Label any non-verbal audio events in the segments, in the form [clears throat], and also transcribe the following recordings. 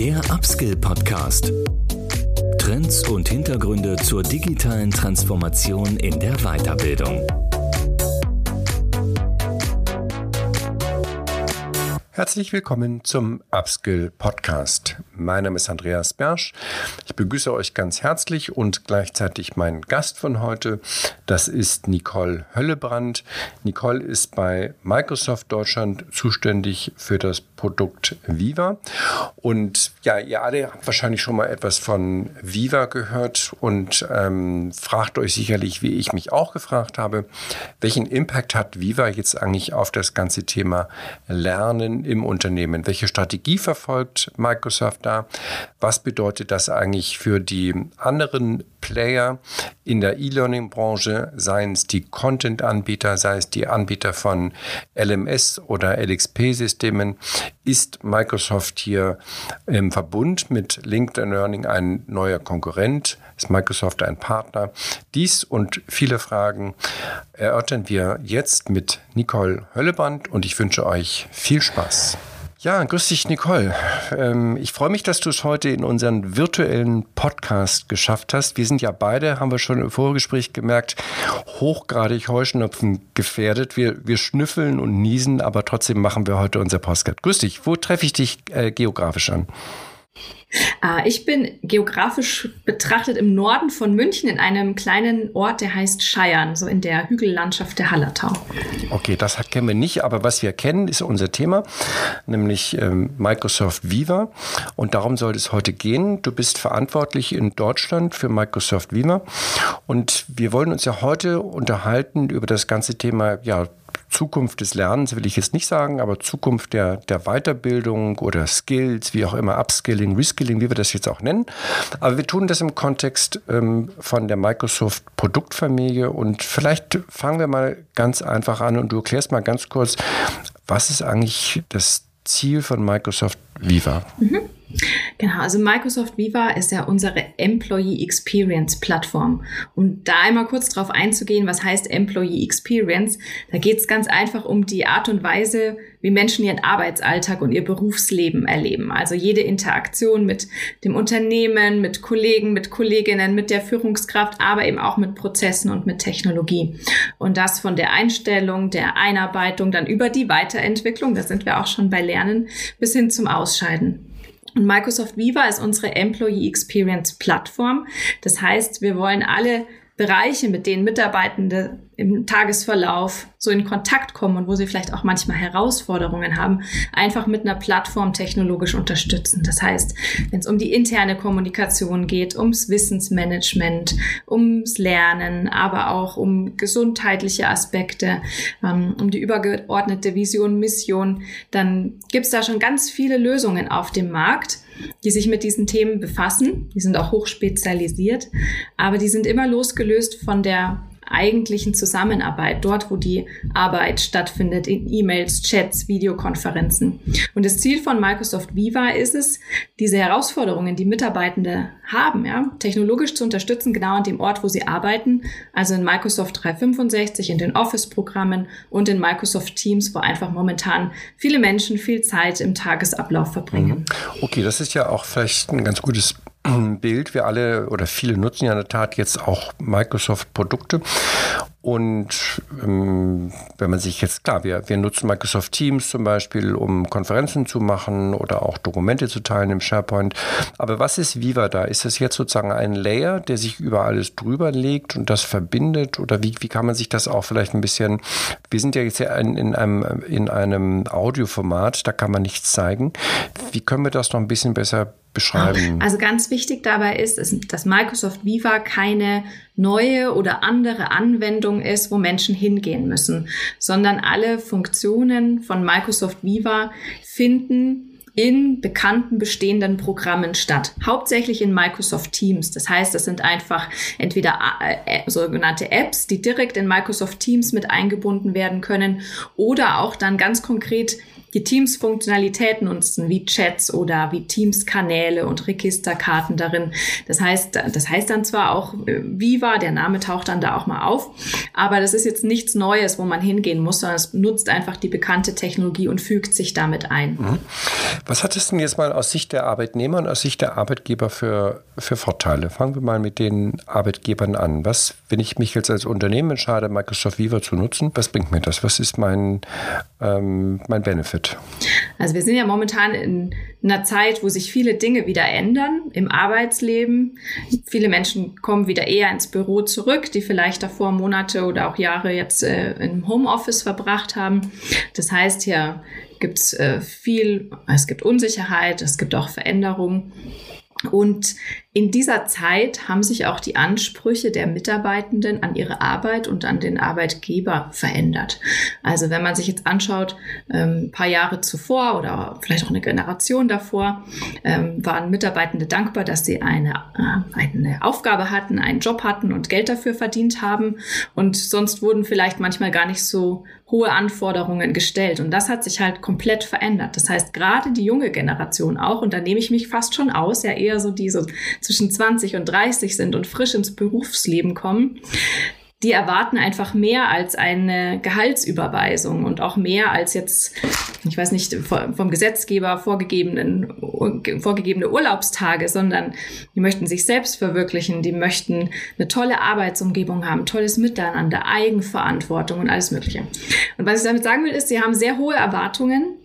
Der Upskill Podcast. Trends und Hintergründe zur digitalen Transformation in der Weiterbildung. Herzlich willkommen zum Upskill Podcast. Mein Name ist Andreas Bersch. Ich begrüße euch ganz herzlich und gleichzeitig meinen Gast von heute. Das ist Nicole Höllebrand. Nicole ist bei Microsoft Deutschland zuständig für das Produkt Viva. Und ja, ihr alle habt wahrscheinlich schon mal etwas von Viva gehört und ähm, fragt euch sicherlich, wie ich mich auch gefragt habe, welchen Impact hat Viva jetzt eigentlich auf das ganze Thema Lernen im Unternehmen? Welche Strategie verfolgt Microsoft da? Was bedeutet das eigentlich für die anderen Player in der E-Learning-Branche, seien es die Content-Anbieter, sei es die Anbieter von LMS oder LXP-Systemen, ist Microsoft hier im Verbund mit LinkedIn Learning ein neuer Konkurrent? Ist Microsoft ein Partner? Dies und viele Fragen erörtern wir jetzt mit Nicole Hölleband und ich wünsche euch viel Spaß. Ja, grüß dich, Nicole. Ähm, ich freue mich, dass du es heute in unseren virtuellen Podcast geschafft hast. Wir sind ja beide, haben wir schon im Vorgespräch gemerkt, hochgradig Heuschnupfen gefährdet. Wir, wir schnüffeln und niesen, aber trotzdem machen wir heute unser Podcast. Grüß dich. Wo treffe ich dich äh, geografisch an? Äh, ich bin geografisch betrachtet im Norden von München in einem kleinen Ort, der heißt Scheiern, so in der Hügellandschaft der Hallertau. Okay, das kennen wir nicht, aber was wir kennen, ist unser Thema, nämlich ähm, Microsoft Viva. Und darum soll es heute gehen. Du bist verantwortlich in Deutschland für Microsoft Viva. Und wir wollen uns ja heute unterhalten über das ganze Thema ja, Zukunft des Lernens will ich jetzt nicht sagen, aber Zukunft der, der Weiterbildung oder Skills, wie auch immer, Upskilling, Reskilling, wie wir das jetzt auch nennen. Aber wir tun das im Kontext ähm, von der Microsoft Produktfamilie und vielleicht fangen wir mal ganz einfach an und du erklärst mal ganz kurz, was ist eigentlich das Ziel von Microsoft Viva? Mhm. Genau, also Microsoft Viva ist ja unsere Employee Experience Plattform. Um da einmal kurz drauf einzugehen, was heißt Employee Experience, da geht es ganz einfach um die Art und Weise, wie Menschen ihren Arbeitsalltag und ihr Berufsleben erleben. Also jede Interaktion mit dem Unternehmen, mit Kollegen, mit Kolleginnen, mit der Führungskraft, aber eben auch mit Prozessen und mit Technologie. Und das von der Einstellung, der Einarbeitung, dann über die Weiterentwicklung, da sind wir auch schon bei Lernen, bis hin zum Ausscheiden. Und Microsoft Viva ist unsere Employee Experience Plattform. Das heißt, wir wollen alle Bereiche, mit denen Mitarbeitende im Tagesverlauf so in Kontakt kommen und wo sie vielleicht auch manchmal Herausforderungen haben, einfach mit einer Plattform technologisch unterstützen. Das heißt, wenn es um die interne Kommunikation geht, ums Wissensmanagement, ums Lernen, aber auch um gesundheitliche Aspekte, ähm, um die übergeordnete Vision, Mission, dann gibt es da schon ganz viele Lösungen auf dem Markt die sich mit diesen Themen befassen. Die sind auch hochspezialisiert, aber die sind immer losgelöst von der eigentlichen Zusammenarbeit, dort wo die Arbeit stattfindet, in E-Mails, Chats, Videokonferenzen. Und das Ziel von Microsoft Viva ist es, diese Herausforderungen, die Mitarbeitende haben, ja, technologisch zu unterstützen, genau an dem Ort, wo sie arbeiten, also in Microsoft 365, in den Office-Programmen und in Microsoft Teams, wo einfach momentan viele Menschen viel Zeit im Tagesablauf verbringen. Mhm. Okay, das ist ja auch vielleicht ein ganz gutes [clears throat] Bild. Wir alle oder viele nutzen ja in der Tat jetzt auch Microsoft-Produkte. Und ähm, wenn man sich jetzt, klar, wir, wir nutzen Microsoft Teams zum Beispiel, um Konferenzen zu machen oder auch Dokumente zu teilen im SharePoint. Aber was ist Viva da? Ist das jetzt sozusagen ein Layer, der sich über alles drüber legt und das verbindet? Oder wie, wie kann man sich das auch vielleicht ein bisschen, wir sind ja jetzt ja in, in, einem, in einem Audioformat, da kann man nichts zeigen. Wie können wir das noch ein bisschen besser beschreiben? Also ganz wichtig dabei ist, dass Microsoft Viva keine neue oder andere Anwendung ist, wo Menschen hingehen müssen, sondern alle Funktionen von Microsoft Viva finden in bekannten bestehenden Programmen statt. Hauptsächlich in Microsoft Teams. Das heißt, es sind einfach entweder äh, äh, sogenannte Apps, die direkt in Microsoft Teams mit eingebunden werden können oder auch dann ganz konkret die Teams Funktionalitäten nutzen, wie Chats oder wie Teams-Kanäle und Registerkarten darin. Das heißt, das heißt dann zwar auch äh, Viva, der Name taucht dann da auch mal auf, aber das ist jetzt nichts Neues, wo man hingehen muss, sondern es nutzt einfach die bekannte Technologie und fügt sich damit ein. Mhm. Was hat es denn jetzt mal aus Sicht der Arbeitnehmer und aus Sicht der Arbeitgeber für, für Vorteile? Fangen wir mal mit den Arbeitgebern an. Was, wenn ich mich jetzt als Unternehmen entscheide, Microsoft Viva zu nutzen, was bringt mir das? Was ist mein, ähm, mein Benefit? Also wir sind ja momentan in einer Zeit, wo sich viele Dinge wieder ändern im Arbeitsleben. Viele Menschen kommen wieder eher ins Büro zurück, die vielleicht davor Monate oder auch Jahre jetzt äh, im Homeoffice verbracht haben. Das heißt, hier gibt es äh, viel, es gibt Unsicherheit, es gibt auch Veränderungen. Und in dieser Zeit haben sich auch die Ansprüche der Mitarbeitenden an ihre Arbeit und an den Arbeitgeber verändert. Also wenn man sich jetzt anschaut, ähm, ein paar Jahre zuvor oder vielleicht auch eine Generation davor, ähm, waren Mitarbeitende dankbar, dass sie eine, äh, eine Aufgabe hatten, einen Job hatten und Geld dafür verdient haben. Und sonst wurden vielleicht manchmal gar nicht so hohe Anforderungen gestellt. Und das hat sich halt komplett verändert. Das heißt, gerade die junge Generation auch, und da nehme ich mich fast schon aus, ja eher so diese zwischen 20 und 30 sind und frisch ins Berufsleben kommen, die erwarten einfach mehr als eine Gehaltsüberweisung und auch mehr als jetzt, ich weiß nicht, vom Gesetzgeber vorgegebenen, vorgegebene Urlaubstage, sondern die möchten sich selbst verwirklichen, die möchten eine tolle Arbeitsumgebung haben, tolles Miteinander, Eigenverantwortung und alles Mögliche. Und was ich damit sagen will, ist, sie haben sehr hohe Erwartungen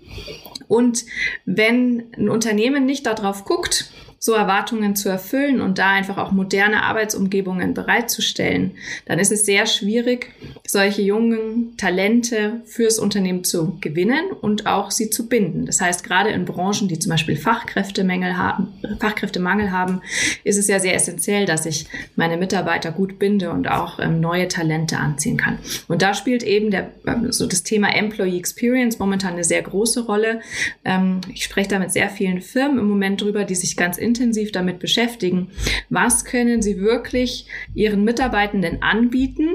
und wenn ein Unternehmen nicht darauf guckt, so Erwartungen zu erfüllen und da einfach auch moderne Arbeitsumgebungen bereitzustellen, dann ist es sehr schwierig, solche jungen Talente fürs Unternehmen zu gewinnen und auch sie zu binden. Das heißt, gerade in Branchen, die zum Beispiel Fachkräftemangel haben, Fachkräftemangel haben, ist es ja sehr essentiell, dass ich meine Mitarbeiter gut binde und auch ähm, neue Talente anziehen kann. Und da spielt eben der, ähm, so das Thema Employee Experience momentan eine sehr große Rolle. Ähm, ich spreche da mit sehr vielen Firmen im Moment drüber, die sich ganz intensiv damit beschäftigen. Was können sie wirklich ihren Mitarbeitenden anbieten,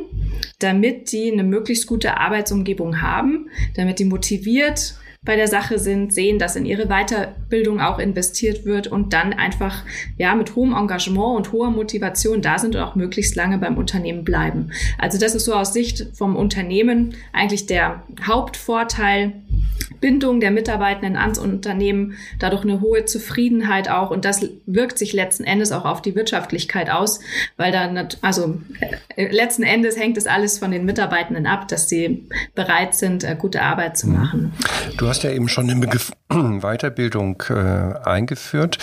damit die eine möglichst gute Arbeitsumgebung haben, damit die motiviert bei der Sache sind, sehen, dass in ihre Weiterbildung auch investiert wird und dann einfach ja mit hohem Engagement und hoher Motivation da sind und auch möglichst lange beim Unternehmen bleiben. Also das ist so aus Sicht vom Unternehmen eigentlich der Hauptvorteil Bindung der Mitarbeitenden ans Unternehmen, dadurch eine hohe Zufriedenheit auch und das wirkt sich letzten Endes auch auf die Wirtschaftlichkeit aus, weil dann, also äh, letzten Endes hängt es alles von den Mitarbeitenden ab, dass sie bereit sind, äh, gute Arbeit zu mhm. machen. Du hast ja eben schon den Begriff [clears throat] Weiterbildung äh, eingeführt.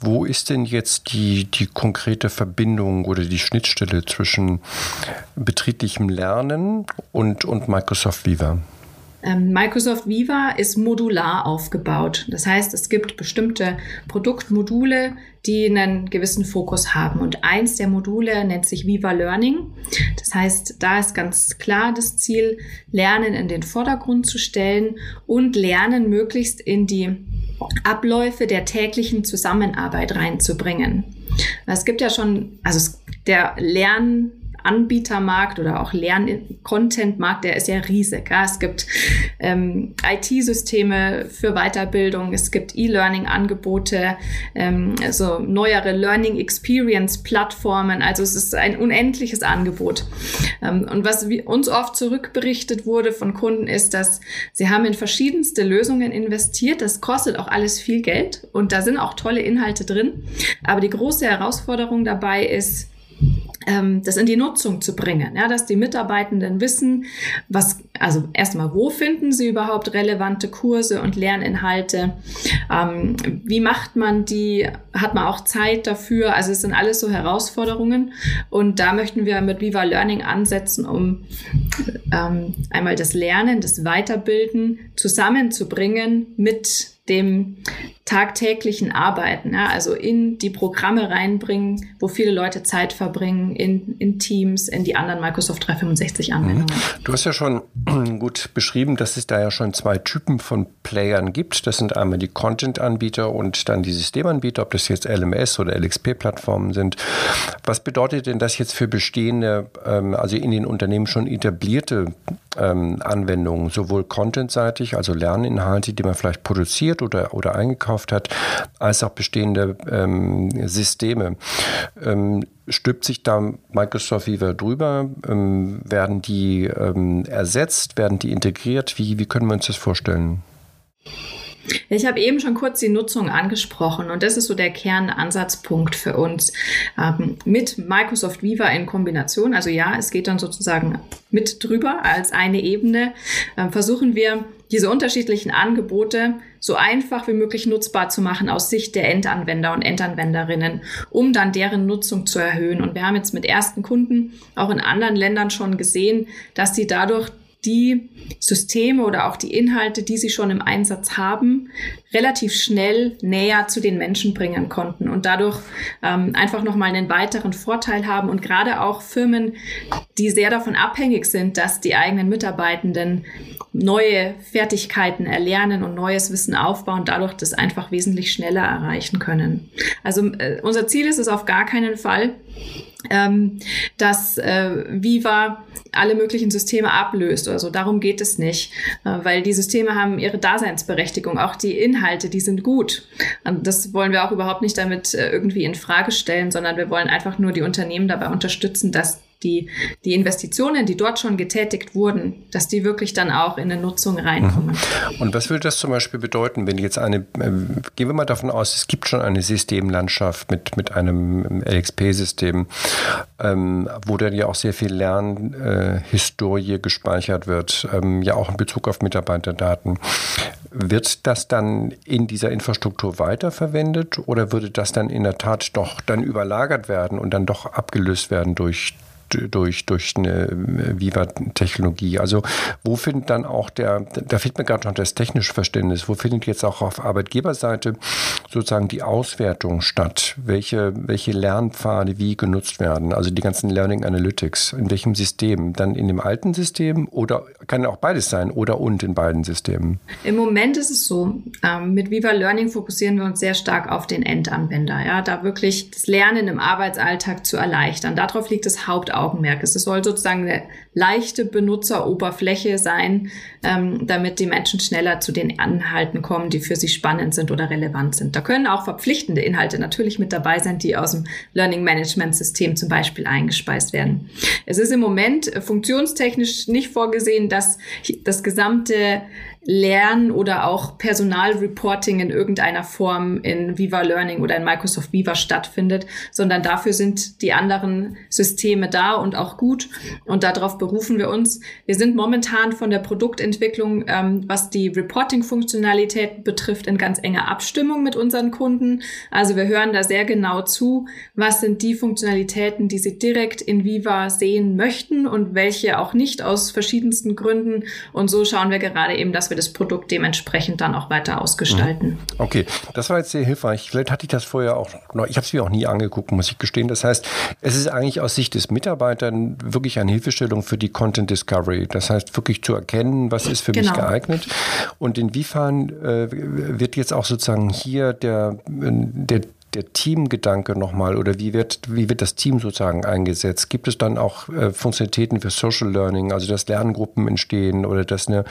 Wo ist denn jetzt die, die konkrete Verbindung oder die Schnittstelle zwischen betrieblichem Lernen und, und Microsoft Viva? Ähm, Microsoft Viva ist modular aufgebaut. Das heißt, es gibt bestimmte Produktmodule, die einen gewissen Fokus haben. Und eins der Module nennt sich Viva Learning. Das heißt, da ist ganz klar das Ziel, Lernen in den Vordergrund zu stellen und Lernen möglichst in die Abläufe der täglichen Zusammenarbeit reinzubringen. Es gibt ja schon, also der Lern Anbietermarkt oder auch Lern-Content-Markt, der ist ja riesig. Ja. Es gibt ähm, IT-Systeme für Weiterbildung, es gibt E-Learning-Angebote, ähm, also neuere Learning Experience-Plattformen. Also es ist ein unendliches Angebot. Ähm, und was uns oft zurückberichtet wurde von Kunden ist, dass sie haben in verschiedenste Lösungen investiert. Das kostet auch alles viel Geld und da sind auch tolle Inhalte drin. Aber die große Herausforderung dabei ist, das in die Nutzung zu bringen, ja, dass die Mitarbeitenden wissen, was, also erstmal, wo finden sie überhaupt relevante Kurse und Lerninhalte, ähm, wie macht man die, hat man auch Zeit dafür, also es sind alles so Herausforderungen. Und da möchten wir mit Viva Learning ansetzen, um ähm, einmal das Lernen, das Weiterbilden zusammenzubringen mit dem tagtäglichen Arbeiten, ja, also in die Programme reinbringen, wo viele Leute Zeit verbringen, in, in Teams, in die anderen Microsoft 365 Anwendungen. Mhm. Du hast ja schon [clears throat] gut beschrieben, dass es da ja schon zwei Typen von Playern gibt. Das sind einmal die Content-Anbieter und dann die Systemanbieter, ob das jetzt LMS oder LXP-Plattformen sind. Was bedeutet denn das jetzt für bestehende, ähm, also in den Unternehmen schon etablierte ähm, Anwendungen, sowohl contentseitig, also Lerninhalte, die man vielleicht produziert oder, oder eingekauft hat, als auch bestehende ähm, Systeme. Ähm, stülpt sich da Microsoft Viva drüber? Ähm, werden die ähm, ersetzt? Werden die integriert? Wie, wie können wir uns das vorstellen? Ich habe eben schon kurz die Nutzung angesprochen und das ist so der Kernansatzpunkt für uns ähm, mit Microsoft Viva in Kombination. Also ja, es geht dann sozusagen mit drüber als eine Ebene. Äh, versuchen wir diese unterschiedlichen Angebote so einfach wie möglich nutzbar zu machen aus Sicht der Endanwender und Endanwenderinnen, um dann deren Nutzung zu erhöhen. Und wir haben jetzt mit ersten Kunden auch in anderen Ländern schon gesehen, dass sie dadurch die Systeme oder auch die Inhalte, die sie schon im Einsatz haben, relativ schnell näher zu den Menschen bringen konnten und dadurch ähm, einfach nochmal einen weiteren Vorteil haben und gerade auch Firmen, die sehr davon abhängig sind, dass die eigenen Mitarbeitenden neue Fertigkeiten erlernen und neues Wissen aufbauen, dadurch das einfach wesentlich schneller erreichen können. Also äh, unser Ziel ist es auf gar keinen Fall, ähm, dass äh, Viva alle möglichen Systeme ablöst oder so. Darum geht es nicht, äh, weil die Systeme haben ihre Daseinsberechtigung. Auch die Inhalte, die sind gut. Und das wollen wir auch überhaupt nicht damit äh, irgendwie in Frage stellen, sondern wir wollen einfach nur die Unternehmen dabei unterstützen, dass die, die Investitionen, die dort schon getätigt wurden, dass die wirklich dann auch in eine Nutzung reinkommen. Mhm. Und was würde das zum Beispiel bedeuten, wenn jetzt eine, äh, gehen wir mal davon aus, es gibt schon eine Systemlandschaft mit, mit einem LXP-System, ähm, wo dann ja auch sehr viel Lernhistorie äh, gespeichert wird, ähm, ja auch in Bezug auf Mitarbeiterdaten. Wird das dann in dieser Infrastruktur weiterverwendet oder würde das dann in der Tat doch dann überlagert werden und dann doch abgelöst werden durch durch, durch eine äh, Viva-Technologie. Also wo findet dann auch der, da fehlt mir gerade noch das technische Verständnis, wo findet jetzt auch auf Arbeitgeberseite sozusagen die Auswertung statt? Welche, welche Lernpfade wie genutzt werden? Also die ganzen Learning Analytics, in welchem System? Dann in dem alten System oder kann auch beides sein oder und in beiden Systemen? Im Moment ist es so, ähm, mit Viva Learning fokussieren wir uns sehr stark auf den Endanwender, ja, da wirklich das Lernen im Arbeitsalltag zu erleichtern. Darauf liegt das Hauptaugenmerk. Augenmerk ist. Es soll sozusagen eine leichte Benutzeroberfläche sein, ähm, damit die Menschen schneller zu den Inhalten kommen, die für sie spannend sind oder relevant sind. Da können auch verpflichtende Inhalte natürlich mit dabei sein, die aus dem Learning Management System zum Beispiel eingespeist werden. Es ist im Moment funktionstechnisch nicht vorgesehen, dass das gesamte Lernen oder auch Personalreporting in irgendeiner Form in Viva Learning oder in Microsoft Viva stattfindet, sondern dafür sind die anderen Systeme da und auch gut und darauf berufen wir uns. Wir sind momentan von der Produktentwicklung, ähm, was die Reporting-Funktionalität betrifft, in ganz enger Abstimmung mit unseren Kunden. Also wir hören da sehr genau zu, was sind die Funktionalitäten, die sie direkt in Viva sehen möchten und welche auch nicht aus verschiedensten Gründen. Und so schauen wir gerade eben, dass wir das Produkt dementsprechend dann auch weiter ausgestalten. Mhm. Okay, das war jetzt sehr hilfreich. Vielleicht hatte ich das vorher auch noch, ich habe es mir auch nie angeguckt, muss ich gestehen. Das heißt, es ist eigentlich aus Sicht des Mitarbeiters wirklich eine Hilfestellung für die Content Discovery. Das heißt, wirklich zu erkennen, was ist für genau. mich geeignet und inwiefern äh, wird jetzt auch sozusagen hier der, der der Teamgedanke nochmal oder wie wird, wie wird das Team sozusagen eingesetzt? Gibt es dann auch äh, Funktionalitäten für Social Learning, also dass Lerngruppen entstehen oder dass, eine,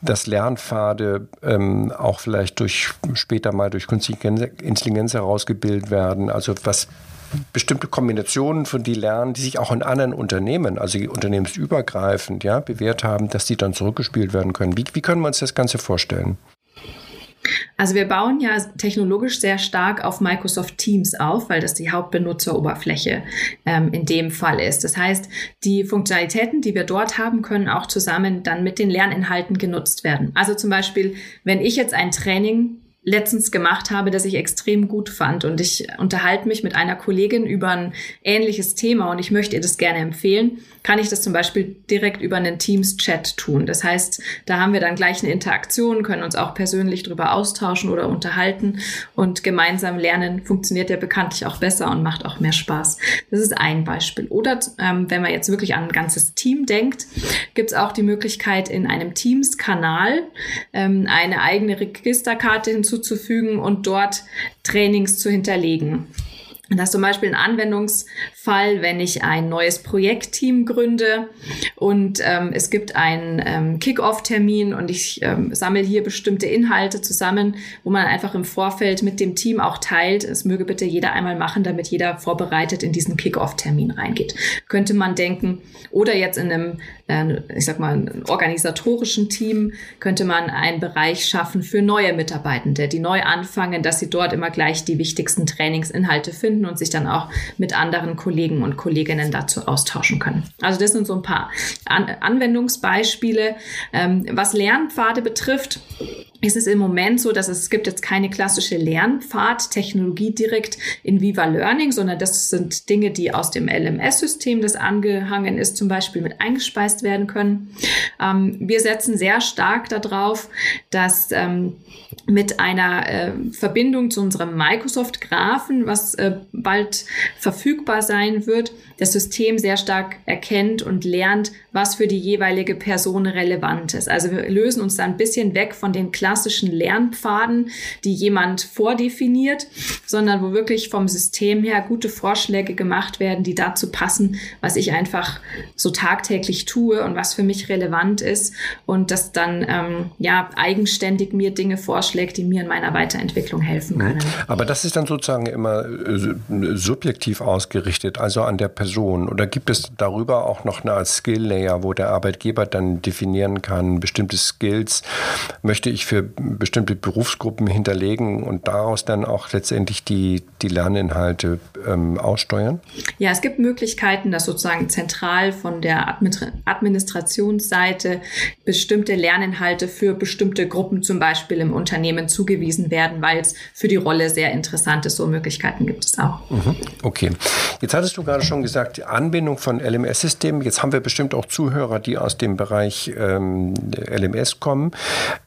dass Lernpfade ähm, auch vielleicht durch später mal durch künstliche Intelligenz herausgebildet werden? Also was bestimmte Kombinationen von die lernen, die sich auch in anderen Unternehmen, also unternehmensübergreifend, ja, bewährt haben, dass die dann zurückgespielt werden können. Wie, wie können wir uns das Ganze vorstellen? Also wir bauen ja technologisch sehr stark auf Microsoft Teams auf, weil das die Hauptbenutzeroberfläche ähm, in dem Fall ist. Das heißt, die Funktionalitäten, die wir dort haben, können auch zusammen dann mit den Lerninhalten genutzt werden. Also zum Beispiel, wenn ich jetzt ein Training letztens gemacht habe, das ich extrem gut fand. Und ich unterhalte mich mit einer Kollegin über ein ähnliches Thema und ich möchte ihr das gerne empfehlen, kann ich das zum Beispiel direkt über einen Teams-Chat tun. Das heißt, da haben wir dann gleich eine Interaktion, können uns auch persönlich darüber austauschen oder unterhalten und gemeinsam lernen funktioniert ja bekanntlich auch besser und macht auch mehr Spaß. Das ist ein Beispiel. Oder ähm, wenn man jetzt wirklich an ein ganzes Team denkt, gibt es auch die Möglichkeit, in einem Teams-Kanal ähm, eine eigene Registerkarte hinzuzufügen und dort Trainings zu hinterlegen. Das ist zum Beispiel ein Anwendungsfall, wenn ich ein neues Projektteam gründe und ähm, es gibt einen ähm, Kick-Off-Termin und ich ähm, sammle hier bestimmte Inhalte zusammen, wo man einfach im Vorfeld mit dem Team auch teilt. Es möge bitte jeder einmal machen, damit jeder vorbereitet in diesen Kick-Off-Termin reingeht. Könnte man denken, oder jetzt in einem, ich sag mal, organisatorischen Team könnte man einen Bereich schaffen für neue Mitarbeitende, die neu anfangen, dass sie dort immer gleich die wichtigsten Trainingsinhalte finden finden und sich dann auch mit anderen Kollegen und Kolleginnen dazu austauschen können. Also das sind so ein paar An Anwendungsbeispiele. Ähm, was Lernpfade betrifft, ist es im Moment so, dass es, es gibt jetzt keine klassische Lernpfad-Technologie direkt in Viva Learning, sondern das sind Dinge, die aus dem LMS-System, das angehangen ist, zum Beispiel mit eingespeist werden können. Ähm, wir setzen sehr stark darauf, dass ähm, mit einer äh, Verbindung zu unserem Microsoft-Graphen, was äh, bald verfügbar sein wird, das System sehr stark erkennt und lernt, was für die jeweilige Person relevant ist. Also wir lösen uns da ein bisschen weg von den klassischen Lernpfaden, die jemand vordefiniert, sondern wo wirklich vom System her gute Vorschläge gemacht werden, die dazu passen, was ich einfach so tagtäglich tue und was für mich relevant ist und das dann ähm, ja eigenständig mir Dinge vorschlägt, die mir in meiner Weiterentwicklung helfen können. Aber das ist dann sozusagen immer äh, subjektiv ausgerichtet, also an der Person. Oder gibt es darüber auch noch eine Skill-Layer, wo der Arbeitgeber dann definieren kann, bestimmte Skills möchte ich für bestimmte Berufsgruppen hinterlegen und daraus dann auch letztendlich die, die Lerninhalte ähm, aussteuern? Ja, es gibt Möglichkeiten, dass sozusagen zentral von der Administrationsseite bestimmte Lerninhalte für bestimmte Gruppen zum Beispiel im Unternehmen zugewiesen werden, weil es für die Rolle sehr interessant ist. So Möglichkeiten gibt es auch. Mhm. Okay. Jetzt hattest du gerade schon gesagt, die Anbindung von LMS-Systemen. Jetzt haben wir bestimmt auch Zuhörer, die aus dem Bereich ähm, LMS kommen.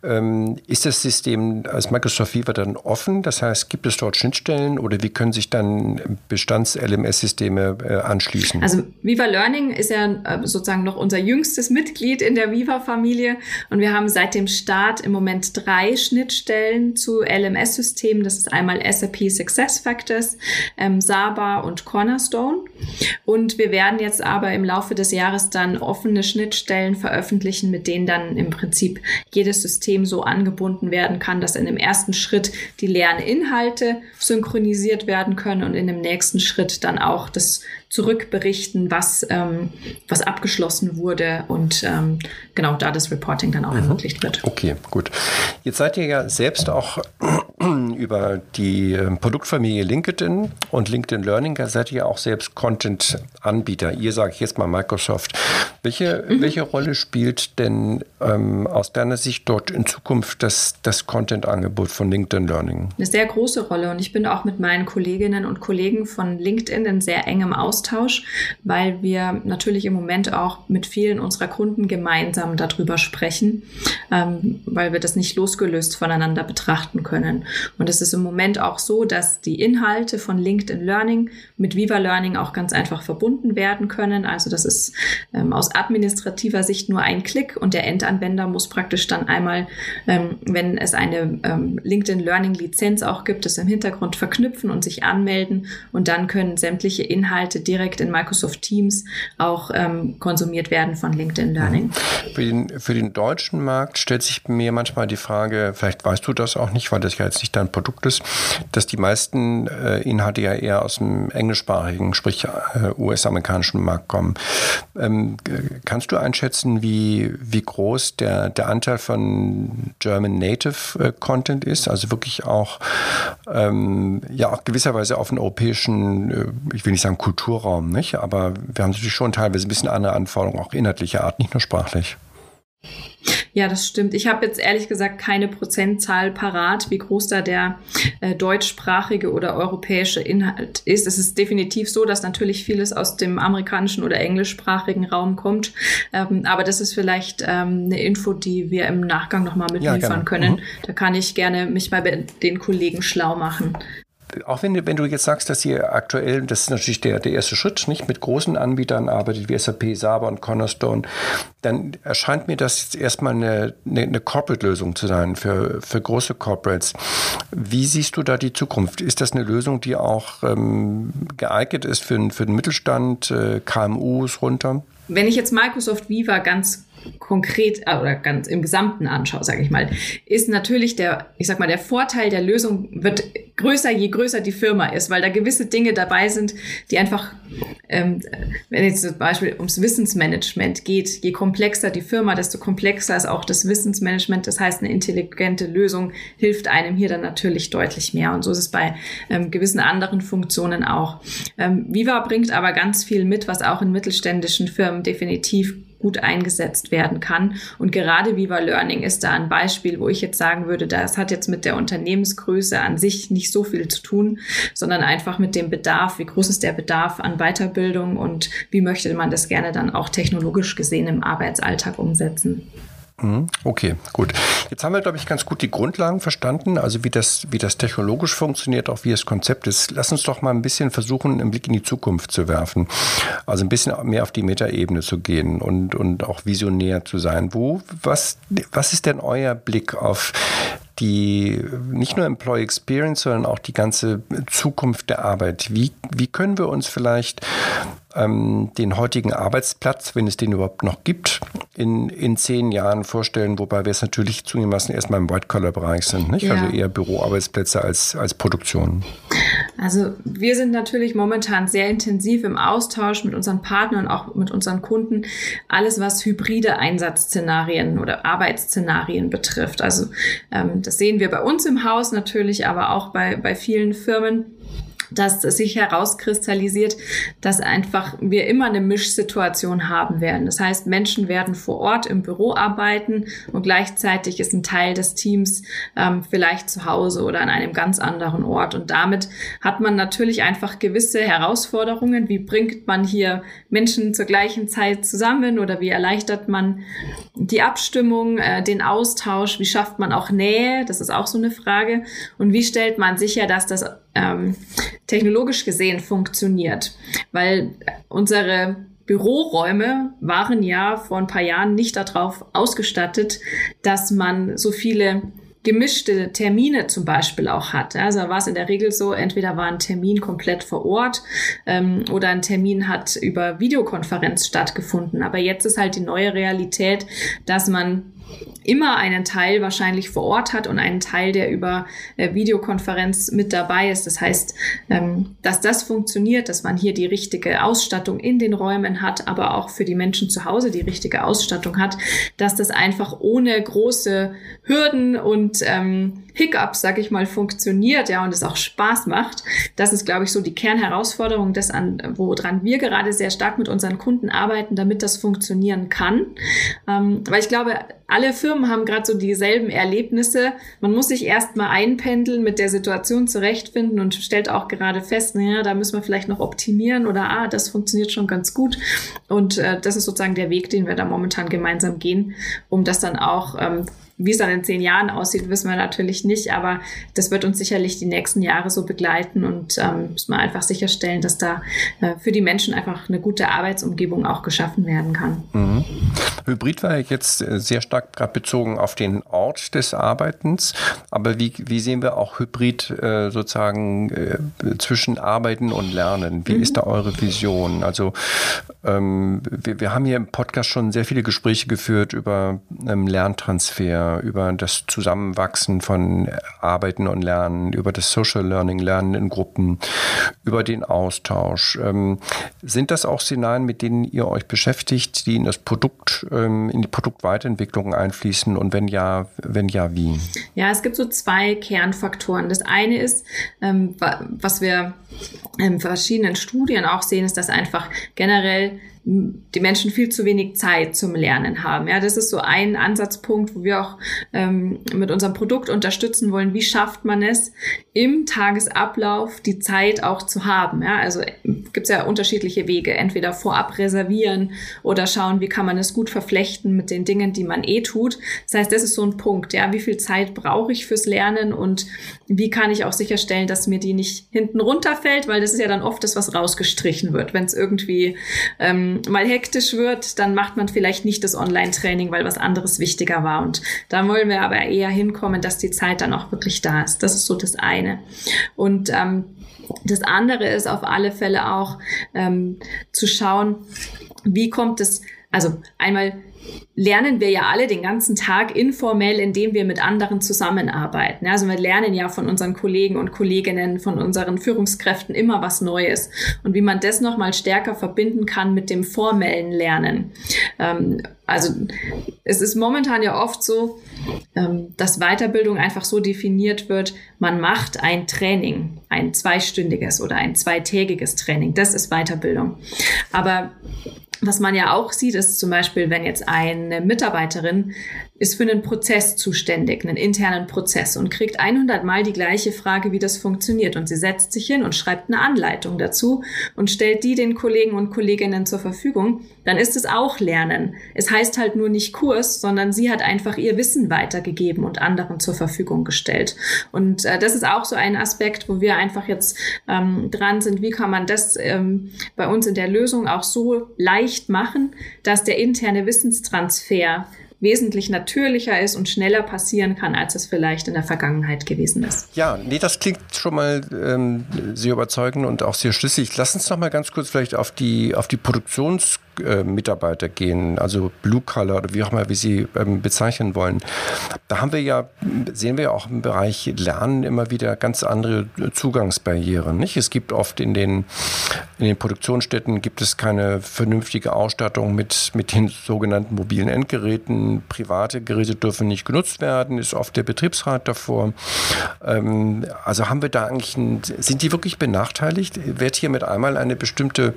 Ähm, ist das System als Microsoft Viva dann offen? Das heißt, gibt es dort Schnittstellen oder wie können sich dann Bestands-LMS-Systeme äh, anschließen? Also Viva Learning ist ja äh, sozusagen noch unser jüngstes Mitglied in der Viva-Familie und wir haben seit dem Start im Moment drei Schnittstellen zu LMS-Systemen. Das ist einmal SAP SuccessFactors, ähm, Saba und Cornerstone. Und wir werden jetzt aber im Laufe des Jahres dann offene Schnittstellen veröffentlichen, mit denen dann im Prinzip jedes System so angebunden werden kann, dass in dem ersten Schritt die Lerninhalte synchronisiert werden können und in dem nächsten Schritt dann auch das zurückberichten, was, ähm, was abgeschlossen wurde und ähm, genau da das Reporting dann auch mhm. ermöglicht wird. Okay, gut. Jetzt seid ihr ja selbst auch [clears throat] über die ähm, Produktfamilie LinkedIn und LinkedIn Learning, da seid ihr auch selbst Content-Anbieter. Ihr sage ich jetzt mal Microsoft. Welche, mhm. welche Rolle spielt denn ähm, aus deiner Sicht dort in Zukunft das, das Content-Angebot von LinkedIn Learning? Eine sehr große Rolle und ich bin auch mit meinen Kolleginnen und Kollegen von LinkedIn in sehr engem Austausch, weil wir natürlich im Moment auch mit vielen unserer Kunden gemeinsam darüber sprechen, ähm, weil wir das nicht losgelöst voneinander betrachten können. Und es ist im Moment auch so, dass die Inhalte von LinkedIn Learning mit Viva Learning auch ganz einfach verbunden werden können. Also das ist ähm, aus administrativer Sicht nur ein Klick und der Endanwender muss praktisch dann einmal, ähm, wenn es eine ähm, LinkedIn Learning Lizenz auch gibt, es im Hintergrund verknüpfen und sich anmelden und dann können sämtliche Inhalte direkt in Microsoft Teams auch ähm, konsumiert werden von LinkedIn Learning. Für den, für den deutschen Markt stellt sich mir manchmal die Frage, vielleicht weißt du das auch nicht, weil das ja jetzt nicht dein Produkt ist, dass die meisten äh, Inhalte ja eher aus dem englischsprachigen, sprich äh, US-amerikanischen Markt kommen. Ähm, kannst du einschätzen, wie, wie groß der, der Anteil von German Native äh, Content ist? Also wirklich auch, ähm, ja, auch gewisserweise auf den europäischen, äh, ich will nicht sagen Kulturraum, nicht? Aber wir haben natürlich schon teilweise ein bisschen andere Anforderungen, auch inhaltlicher Art, nicht nur sprachlich. Ja, das stimmt. Ich habe jetzt ehrlich gesagt keine Prozentzahl parat, wie groß da der äh, deutschsprachige oder europäische Inhalt ist. Es ist definitiv so, dass natürlich vieles aus dem amerikanischen oder englischsprachigen Raum kommt. Ähm, aber das ist vielleicht ähm, eine Info, die wir im Nachgang nochmal mitliefern ja, können. Mhm. Da kann ich gerne mich mal bei den Kollegen schlau machen. Auch wenn, wenn du jetzt sagst, dass ihr aktuell, das ist natürlich der, der erste Schritt, nicht mit großen Anbietern arbeitet, wie SAP, Saber und Cornerstone, dann erscheint mir das jetzt erstmal eine, eine, eine Corporate-Lösung zu sein für, für große Corporates. Wie siehst du da die Zukunft? Ist das eine Lösung, die auch ähm, geeignet ist für, für den Mittelstand, äh, KMUs runter? Wenn ich jetzt Microsoft Viva ganz konkret äh, oder ganz im Gesamten anschaue, sage ich mal, ist natürlich der, ich sag mal, der Vorteil der Lösung wird größer, je größer die Firma ist, weil da gewisse Dinge dabei sind, die einfach, ähm, wenn es zum Beispiel ums Wissensmanagement geht, je komplexer die Firma, desto komplexer ist auch das Wissensmanagement. Das heißt, eine intelligente Lösung hilft einem hier dann natürlich deutlich mehr. Und so ist es bei ähm, gewissen anderen Funktionen auch. Ähm, Viva bringt aber ganz viel mit, was auch in mittelständischen Firmen definitiv gut eingesetzt werden kann. Und gerade Viva Learning ist da ein Beispiel, wo ich jetzt sagen würde, das hat jetzt mit der Unternehmensgröße an sich nicht so viel zu tun, sondern einfach mit dem Bedarf, wie groß ist der Bedarf an Weiterbildung und wie möchte man das gerne dann auch technologisch gesehen im Arbeitsalltag umsetzen. Mhm. Okay, gut. Jetzt haben wir, glaube ich, ganz gut die Grundlagen verstanden, also wie das, wie das technologisch funktioniert, auch wie das Konzept ist. Lass uns doch mal ein bisschen versuchen, einen Blick in die Zukunft zu werfen. Also ein bisschen mehr auf die Metaebene zu gehen und, und auch visionär zu sein. Wo, was, was ist denn euer Blick auf die nicht nur Employee Experience, sondern auch die ganze Zukunft der Arbeit. Wie, wie können wir uns vielleicht ähm, den heutigen Arbeitsplatz, wenn es den überhaupt noch gibt, in, in zehn Jahren vorstellen, wobei wir es natürlich zugegebenermaßen erstmal im White-Collar-Bereich sind, nicht? Ja. Also eher Büroarbeitsplätze als, als Produktion. Also wir sind natürlich momentan sehr intensiv im Austausch mit unseren Partnern auch mit unseren Kunden, alles was hybride Einsatzszenarien oder Arbeitsszenarien betrifft. Also ähm, das sehen wir bei uns im Haus natürlich, aber auch bei, bei vielen Firmen dass sich herauskristallisiert, dass einfach wir immer eine Mischsituation haben werden. Das heißt, Menschen werden vor Ort im Büro arbeiten und gleichzeitig ist ein Teil des Teams ähm, vielleicht zu Hause oder an einem ganz anderen Ort. Und damit hat man natürlich einfach gewisse Herausforderungen. Wie bringt man hier Menschen zur gleichen Zeit zusammen oder wie erleichtert man die Abstimmung, äh, den Austausch? Wie schafft man auch Nähe? Das ist auch so eine Frage. Und wie stellt man sicher, dass das ähm, technologisch gesehen funktioniert. Weil unsere Büroräume waren ja vor ein paar Jahren nicht darauf ausgestattet, dass man so viele gemischte Termine zum Beispiel auch hat. Also war es in der Regel so, entweder war ein Termin komplett vor Ort ähm, oder ein Termin hat über Videokonferenz stattgefunden. Aber jetzt ist halt die neue Realität, dass man immer einen Teil wahrscheinlich vor Ort hat und einen Teil, der über äh, Videokonferenz mit dabei ist. Das heißt, ähm, dass das funktioniert, dass man hier die richtige Ausstattung in den Räumen hat, aber auch für die Menschen zu Hause die richtige Ausstattung hat, dass das einfach ohne große Hürden und ähm, Hiccups, sag ich mal, funktioniert, ja, und es auch Spaß macht. Das ist, glaube ich, so die Kernherausforderung, das an, woran wir gerade sehr stark mit unseren Kunden arbeiten, damit das funktionieren kann. Ähm, weil ich glaube, alle Firmen haben gerade so dieselben Erlebnisse. Man muss sich erstmal einpendeln, mit der Situation zurechtfinden und stellt auch gerade fest, naja, da müssen wir vielleicht noch optimieren oder ah, das funktioniert schon ganz gut. Und äh, das ist sozusagen der Weg, den wir da momentan gemeinsam gehen, um das dann auch ähm, wie es dann in zehn Jahren aussieht, wissen wir natürlich nicht, aber das wird uns sicherlich die nächsten Jahre so begleiten und ähm, müssen wir einfach sicherstellen, dass da äh, für die Menschen einfach eine gute Arbeitsumgebung auch geschaffen werden kann. Mhm. Hybrid war jetzt äh, sehr stark gerade bezogen auf den Ort des Arbeitens, aber wie, wie sehen wir auch Hybrid äh, sozusagen äh, zwischen Arbeiten und Lernen? Wie mhm. ist da eure Vision? Also ähm, wir, wir haben hier im Podcast schon sehr viele Gespräche geführt über ähm, Lerntransfer über das Zusammenwachsen von Arbeiten und Lernen, über das Social Learning, Lernen in Gruppen, über den Austausch. Ähm, sind das auch Szenarien, mit denen ihr euch beschäftigt, die in das Produkt, ähm, in die Produktweiterentwicklung einfließen und wenn ja, wenn ja, wie? Ja, es gibt so zwei Kernfaktoren. Das eine ist, ähm, was wir in verschiedenen Studien auch sehen, ist, dass einfach generell die Menschen viel zu wenig Zeit zum Lernen haben. Ja, das ist so ein Ansatzpunkt, wo wir auch ähm, mit unserem Produkt unterstützen wollen. Wie schafft man es, im Tagesablauf die Zeit auch zu haben? Ja, also gibt es ja unterschiedliche Wege. Entweder vorab reservieren oder schauen, wie kann man es gut verflechten mit den Dingen, die man eh tut. Das heißt, das ist so ein Punkt. Ja, wie viel Zeit brauche ich fürs Lernen und wie kann ich auch sicherstellen, dass mir die nicht hinten runterfällt, weil das ist ja dann oft das, was rausgestrichen wird. Wenn es irgendwie ähm, mal hektisch wird, dann macht man vielleicht nicht das Online-Training, weil was anderes wichtiger war. Und da wollen wir aber eher hinkommen, dass die Zeit dann auch wirklich da ist. Das ist so das eine. Und ähm, das andere ist auf alle Fälle auch ähm, zu schauen, wie kommt es, also einmal lernen wir ja alle den ganzen Tag informell, indem wir mit anderen zusammenarbeiten. Also wir lernen ja von unseren Kollegen und Kolleginnen, von unseren Führungskräften immer was Neues. Und wie man das nochmal stärker verbinden kann mit dem formellen Lernen. Ähm, also es ist momentan ja oft so, ähm, dass Weiterbildung einfach so definiert wird, man macht ein Training, ein zweistündiges oder ein zweitägiges Training. Das ist Weiterbildung. Aber was man ja auch sieht, ist zum Beispiel, wenn jetzt eine Mitarbeiterin ist für einen Prozess zuständig, einen internen Prozess und kriegt 100 Mal die gleiche Frage, wie das funktioniert. Und sie setzt sich hin und schreibt eine Anleitung dazu und stellt die den Kollegen und Kolleginnen zur Verfügung. Dann ist es auch Lernen. Es heißt halt nur nicht Kurs, sondern sie hat einfach ihr Wissen weitergegeben und anderen zur Verfügung gestellt. Und äh, das ist auch so ein Aspekt, wo wir einfach jetzt ähm, dran sind, wie kann man das ähm, bei uns in der Lösung auch so leicht machen, dass der interne Wissenstransfer wesentlich natürlicher ist und schneller passieren kann, als es vielleicht in der Vergangenheit gewesen ist. Ja, nee, das klingt schon mal ähm, sehr überzeugend und auch sehr schlüssig. Lass uns noch mal ganz kurz vielleicht auf die, auf die Produktions äh, gehen, also Blue Color oder wie auch immer wir sie ähm, bezeichnen wollen. Da haben wir ja, sehen wir ja auch im Bereich Lernen immer wieder ganz andere Zugangsbarrieren. Nicht? Es gibt oft in den, in den Produktionsstätten gibt es keine vernünftige Ausstattung mit, mit den sogenannten mobilen Endgeräten. Private Geräte dürfen nicht genutzt werden, ist oft der Betriebsrat davor. Ähm, also haben wir da eigentlich, ein, sind die wirklich benachteiligt? Wird hier mit einmal eine bestimmte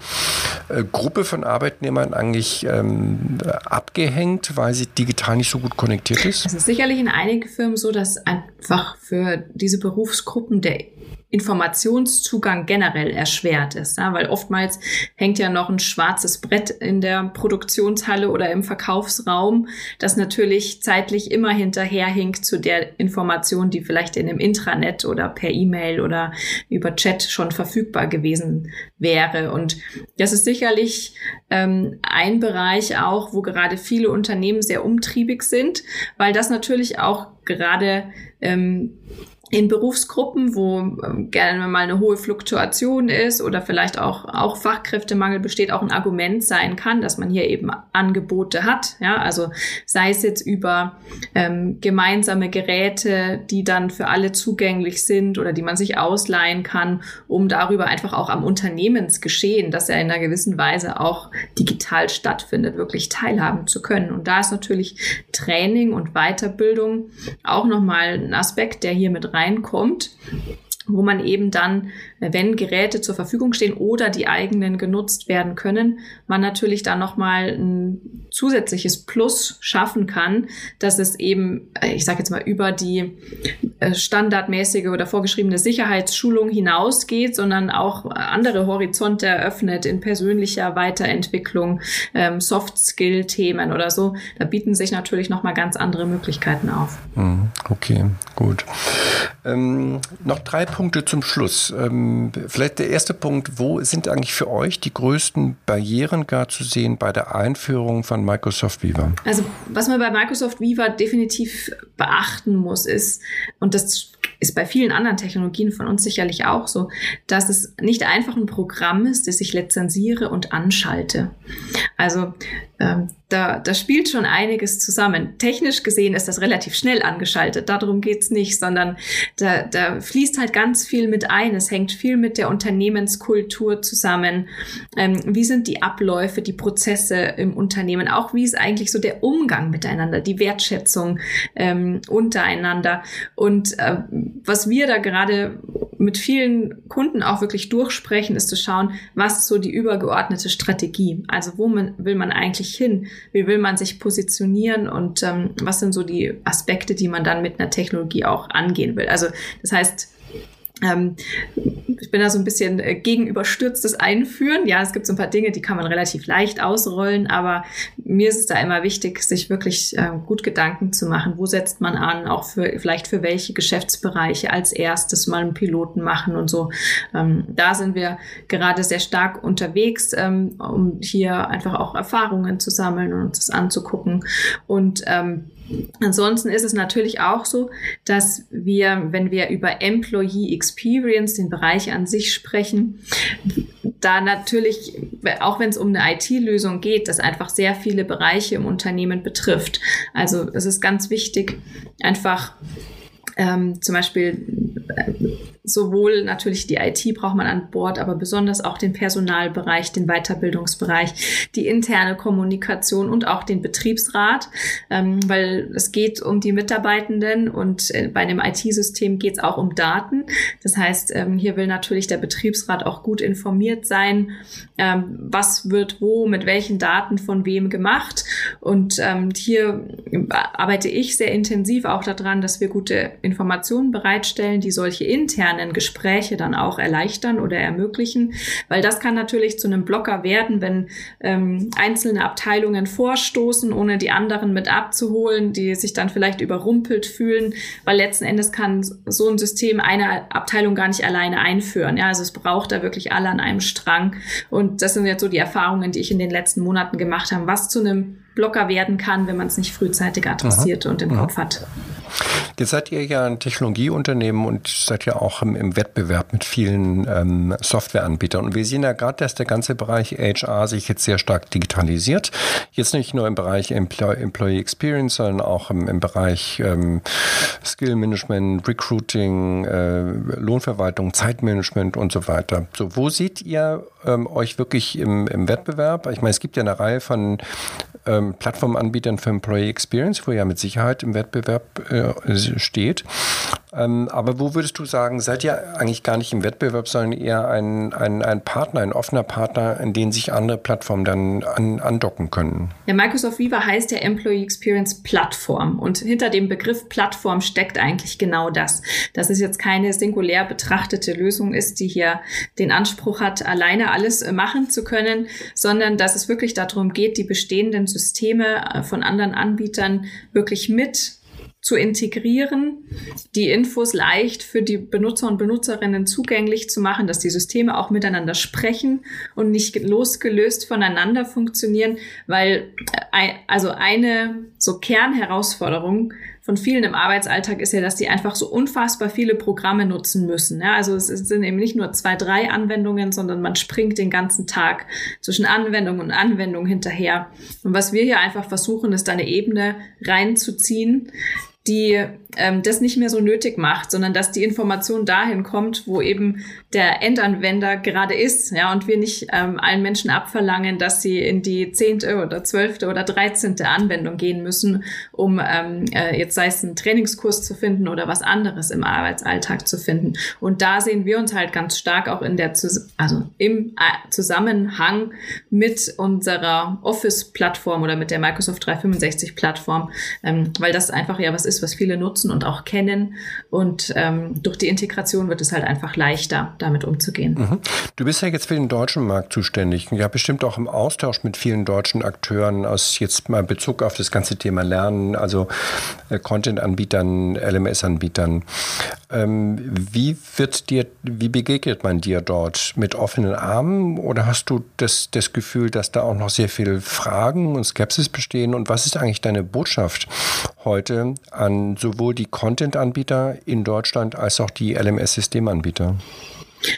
äh, Gruppe von Arbeitnehmern eigentlich ähm, abgehängt, weil sie digital nicht so gut konnektiert ist? Es ist sicherlich in einigen Firmen so, dass einfach für diese Berufsgruppen der Informationszugang generell erschwert ist, ja, weil oftmals hängt ja noch ein schwarzes Brett in der Produktionshalle oder im Verkaufsraum, das natürlich zeitlich immer hinterherhinkt zu der Information, die vielleicht in einem Intranet oder per E-Mail oder über Chat schon verfügbar gewesen wäre. Und das ist sicherlich ähm, ein Bereich auch, wo gerade viele Unternehmen sehr umtriebig sind, weil das natürlich auch gerade ähm, in Berufsgruppen, wo ähm, gerne mal eine hohe Fluktuation ist oder vielleicht auch, auch Fachkräftemangel besteht, auch ein Argument sein kann, dass man hier eben Angebote hat. Ja, also sei es jetzt über ähm, gemeinsame Geräte, die dann für alle zugänglich sind oder die man sich ausleihen kann, um darüber einfach auch am Unternehmensgeschehen, das ja in einer gewissen Weise auch digital stattfindet, wirklich teilhaben zu können. Und da ist natürlich Training und Weiterbildung auch nochmal ein Aspekt, der hier mit rein reinkommt wo man eben dann, wenn Geräte zur Verfügung stehen oder die eigenen genutzt werden können, man natürlich dann nochmal ein zusätzliches Plus schaffen kann, dass es eben, äh, ich sage jetzt mal, über die äh, standardmäßige oder vorgeschriebene Sicherheitsschulung hinausgeht, sondern auch andere Horizonte eröffnet in persönlicher Weiterentwicklung, ähm, Soft-Skill-Themen oder so. Da bieten sich natürlich nochmal ganz andere Möglichkeiten auf. Mhm. Okay, gut. Ähm, noch drei Punkte zum Schluss. Ähm, vielleicht der erste Punkt, wo sind eigentlich für euch die größten Barrieren gar zu sehen bei der Einführung von Microsoft Viva? Also was man bei Microsoft Viva definitiv beachten muss, ist, und das ist bei vielen anderen Technologien von uns sicherlich auch so, dass es nicht einfach ein Programm ist, das ich lizenziere und anschalte. Also ähm, da, da spielt schon einiges zusammen. Technisch gesehen ist das relativ schnell angeschaltet, darum geht's nicht, sondern da, da fließt halt ganz viel mit ein. Es hängt viel mit der Unternehmenskultur zusammen. Ähm, wie sind die Abläufe, die Prozesse im Unternehmen? Auch wie ist eigentlich so der Umgang miteinander, die Wertschätzung ähm, untereinander? Und äh, was wir da gerade mit vielen Kunden auch wirklich durchsprechen, ist zu schauen, was ist so die übergeordnete Strategie. Also wo man, will man eigentlich hin? Wie will man sich positionieren und ähm, was sind so die Aspekte, die man dann mit einer Technologie auch angehen will? Also das heißt, ähm, ich bin da so ein bisschen äh, gegenüberstürztes Einführen. Ja, es gibt so ein paar Dinge, die kann man relativ leicht ausrollen, aber mir ist es da immer wichtig, sich wirklich äh, gut Gedanken zu machen. Wo setzt man an? Auch für, vielleicht für welche Geschäftsbereiche als erstes mal einen Piloten machen und so. Ähm, da sind wir gerade sehr stark unterwegs, ähm, um hier einfach auch Erfahrungen zu sammeln und uns das anzugucken. Und ähm, Ansonsten ist es natürlich auch so, dass wir, wenn wir über Employee Experience, den Bereich an sich sprechen, da natürlich, auch wenn es um eine IT-Lösung geht, das einfach sehr viele Bereiche im Unternehmen betrifft. Also es ist ganz wichtig, einfach ähm, zum Beispiel äh, sowohl natürlich die IT braucht man an Bord, aber besonders auch den Personalbereich, den Weiterbildungsbereich, die interne Kommunikation und auch den Betriebsrat, ähm, weil es geht um die Mitarbeitenden und äh, bei einem IT-System geht es auch um Daten. Das heißt, ähm, hier will natürlich der Betriebsrat auch gut informiert sein, ähm, was wird wo, mit welchen Daten von wem gemacht. Und ähm, hier arbeite ich sehr intensiv auch daran, dass wir gute Informationen bereitstellen, die solche internen Gespräche dann auch erleichtern oder ermöglichen, weil das kann natürlich zu einem Blocker werden, wenn ähm, einzelne Abteilungen vorstoßen, ohne die anderen mit abzuholen, die sich dann vielleicht überrumpelt fühlen, weil letzten Endes kann so ein System eine Abteilung gar nicht alleine einführen. Ja, also es braucht da wirklich alle an einem Strang. Und das sind jetzt so die Erfahrungen, die ich in den letzten Monaten gemacht habe, was zu einem Blocker werden kann, wenn man es nicht frühzeitig adressiert Aha. und im. Kopf hat. Jetzt seid ihr ja ein Technologieunternehmen und seid ja auch im, im Wettbewerb mit vielen ähm, Softwareanbietern. Und wir sehen ja gerade, dass der ganze Bereich HR sich jetzt sehr stark digitalisiert. Jetzt nicht nur im Bereich Employee, Employee Experience, sondern auch im, im Bereich ähm, Skill Management, Recruiting, äh, Lohnverwaltung, Zeitmanagement und so weiter. So, wo seht ihr ähm, euch wirklich im, im Wettbewerb? Ich meine, es gibt ja eine Reihe von ähm, Plattformanbietern für Employee Experience, wo ja mit Sicherheit im Wettbewerb äh, steht. Ähm, aber wo würdest du sagen, seid ihr eigentlich gar nicht im Wettbewerb, sondern eher ein, ein, ein Partner, ein offener Partner, in den sich andere Plattformen dann an, andocken können? Ja, Microsoft Viva heißt ja Employee Experience Plattform. Und hinter dem Begriff Plattform steckt eigentlich genau das. Dass es jetzt keine singulär betrachtete Lösung ist, die hier den Anspruch hat, alleine alles äh, machen zu können, sondern dass es wirklich darum geht, die bestehenden Systeme äh, von anderen Anbietern wirklich mit zu integrieren, die Infos leicht für die Benutzer und Benutzerinnen zugänglich zu machen, dass die Systeme auch miteinander sprechen und nicht losgelöst voneinander funktionieren, weil äh, also eine so Kernherausforderung von vielen im Arbeitsalltag ist ja, dass die einfach so unfassbar viele Programme nutzen müssen. Ja, also es sind eben nicht nur zwei, drei Anwendungen, sondern man springt den ganzen Tag zwischen Anwendung und Anwendung hinterher. Und was wir hier einfach versuchen, ist eine Ebene reinzuziehen, die ähm, das nicht mehr so nötig macht, sondern dass die Information dahin kommt, wo eben der Endanwender gerade ist, ja, und wir nicht ähm, allen Menschen abverlangen, dass sie in die zehnte oder zwölfte oder dreizehnte Anwendung gehen müssen, um ähm, äh, jetzt sei es einen Trainingskurs zu finden oder was anderes im Arbeitsalltag zu finden. Und da sehen wir uns halt ganz stark auch in der, also im äh, Zusammenhang mit unserer Office-Plattform oder mit der Microsoft 365-Plattform, ähm, weil das einfach ja was ist, was viele nutzen und auch kennen. Und ähm, durch die Integration wird es halt einfach leichter, damit umzugehen. Mhm. Du bist ja jetzt für den deutschen Markt zuständig. Ja, bestimmt auch im Austausch mit vielen deutschen Akteuren aus jetzt mal Bezug auf das ganze Thema Lernen, also äh, Content-Anbietern, LMS-Anbietern. Ähm, wie wird dir, wie begegnet man dir dort? Mit offenen Armen oder hast du das, das Gefühl, dass da auch noch sehr viele Fragen und Skepsis bestehen? Und was ist eigentlich deine Botschaft heute an sowohl die Content-Anbieter in Deutschland als auch die LMS-Systemanbieter?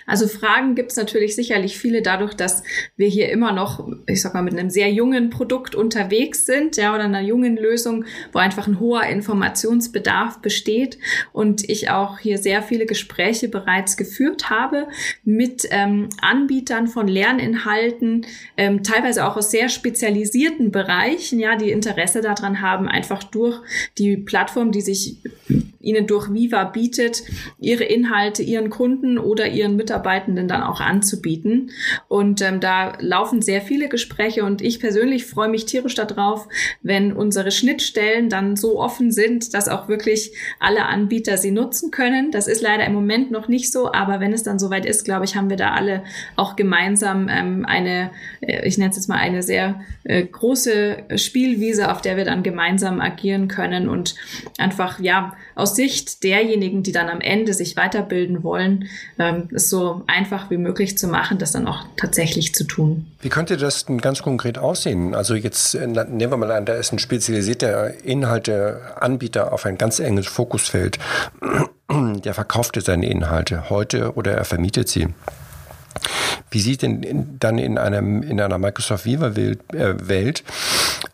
Also Fragen gibt es natürlich sicherlich viele dadurch, dass wir hier immer noch, ich sag mal, mit einem sehr jungen Produkt unterwegs sind, ja, oder einer jungen Lösung, wo einfach ein hoher Informationsbedarf besteht und ich auch hier sehr viele Gespräche bereits geführt habe mit ähm, Anbietern von Lerninhalten, ähm, teilweise auch aus sehr spezialisierten Bereichen, ja, die Interesse daran haben, einfach durch die Plattform, die sich ihnen durch Viva bietet, ihre Inhalte ihren Kunden oder ihren Mitarbeitenden dann auch anzubieten. Und ähm, da laufen sehr viele Gespräche und ich persönlich freue mich tierisch darauf, wenn unsere Schnittstellen dann so offen sind, dass auch wirklich alle Anbieter sie nutzen können. Das ist leider im Moment noch nicht so, aber wenn es dann soweit ist, glaube ich, haben wir da alle auch gemeinsam ähm, eine, äh, ich nenne es jetzt mal eine sehr äh, große Spielwiese, auf der wir dann gemeinsam agieren können und einfach, ja, aus Sicht derjenigen, die dann am Ende sich weiterbilden wollen, ähm, es so einfach wie möglich zu machen, das dann auch tatsächlich zu tun. Wie könnte das denn ganz konkret aussehen? Also jetzt äh, nehmen wir mal an, da ist ein spezialisierter Inhalteanbieter auf ein ganz enges Fokusfeld. [clears throat] Der verkauft seine Inhalte heute oder er vermietet sie. Wie sieht denn dann in, einem, in einer Microsoft Viva-Welt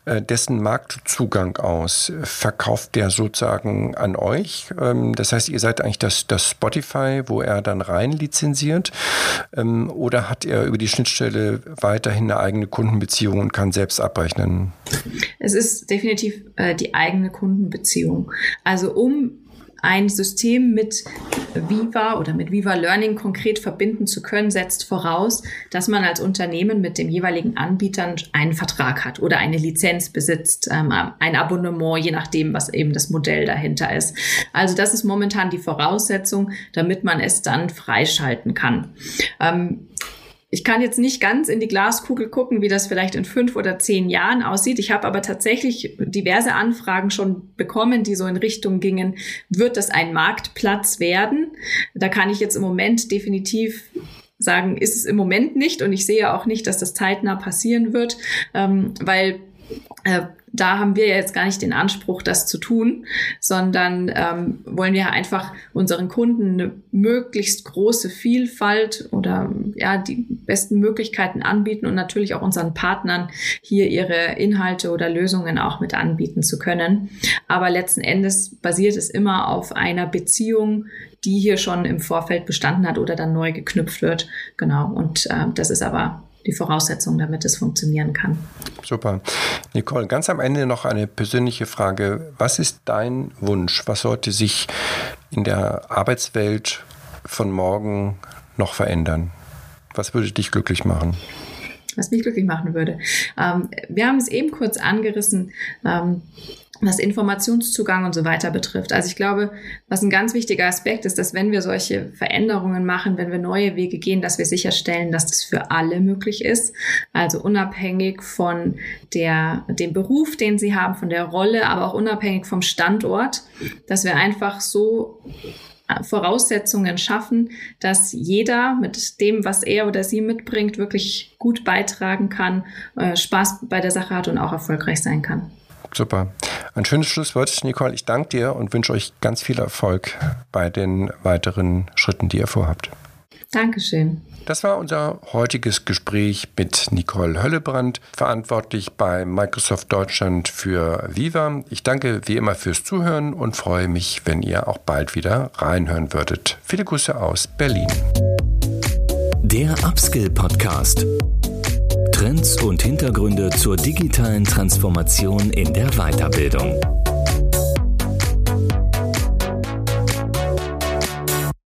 äh, äh, dessen Marktzugang aus? Verkauft der sozusagen an euch? Ähm, das heißt, ihr seid eigentlich das, das Spotify, wo er dann rein lizenziert? Ähm, oder hat er über die Schnittstelle weiterhin eine eigene Kundenbeziehung und kann selbst abrechnen? Es ist definitiv äh, die eigene Kundenbeziehung. Also um ein System mit Viva oder mit Viva Learning konkret verbinden zu können, setzt voraus, dass man als Unternehmen mit dem jeweiligen Anbieter einen Vertrag hat oder eine Lizenz besitzt, ähm, ein Abonnement, je nachdem, was eben das Modell dahinter ist. Also das ist momentan die Voraussetzung, damit man es dann freischalten kann. Ähm, ich kann jetzt nicht ganz in die Glaskugel gucken, wie das vielleicht in fünf oder zehn Jahren aussieht. Ich habe aber tatsächlich diverse Anfragen schon bekommen, die so in Richtung gingen, wird das ein Marktplatz werden? Da kann ich jetzt im Moment definitiv sagen, ist es im Moment nicht und ich sehe auch nicht, dass das zeitnah passieren wird, ähm, weil äh, da haben wir jetzt gar nicht den Anspruch, das zu tun, sondern ähm, wollen wir einfach unseren Kunden eine möglichst große Vielfalt oder ja die besten Möglichkeiten anbieten und natürlich auch unseren Partnern hier ihre Inhalte oder Lösungen auch mit anbieten zu können. Aber letzten Endes basiert es immer auf einer Beziehung, die hier schon im Vorfeld bestanden hat oder dann neu geknüpft wird. Genau. Und äh, das ist aber die Voraussetzung, damit es funktionieren kann. Super. Nicole, ganz am Ende noch eine persönliche Frage. Was ist dein Wunsch? Was sollte sich in der Arbeitswelt von morgen noch verändern? Was würde dich glücklich machen? was mich glücklich machen würde. Ähm, wir haben es eben kurz angerissen. Was Informationszugang und so weiter betrifft. Also ich glaube, was ein ganz wichtiger Aspekt ist, dass wenn wir solche Veränderungen machen, wenn wir neue Wege gehen, dass wir sicherstellen, dass das für alle möglich ist. Also unabhängig von der, dem Beruf, den sie haben, von der Rolle, aber auch unabhängig vom Standort, dass wir einfach so äh, Voraussetzungen schaffen, dass jeder mit dem, was er oder sie mitbringt, wirklich gut beitragen kann, äh, Spaß bei der Sache hat und auch erfolgreich sein kann. Super. Ein schönes Schlusswort, Nicole. Ich danke dir und wünsche euch ganz viel Erfolg bei den weiteren Schritten, die ihr vorhabt. Dankeschön. Das war unser heutiges Gespräch mit Nicole Höllebrand, verantwortlich bei Microsoft Deutschland für Viva. Ich danke wie immer fürs Zuhören und freue mich, wenn ihr auch bald wieder reinhören würdet. Viele Grüße aus Berlin. Der Upskill Podcast. Trends und Hintergründe zur digitalen Transformation in der Weiterbildung.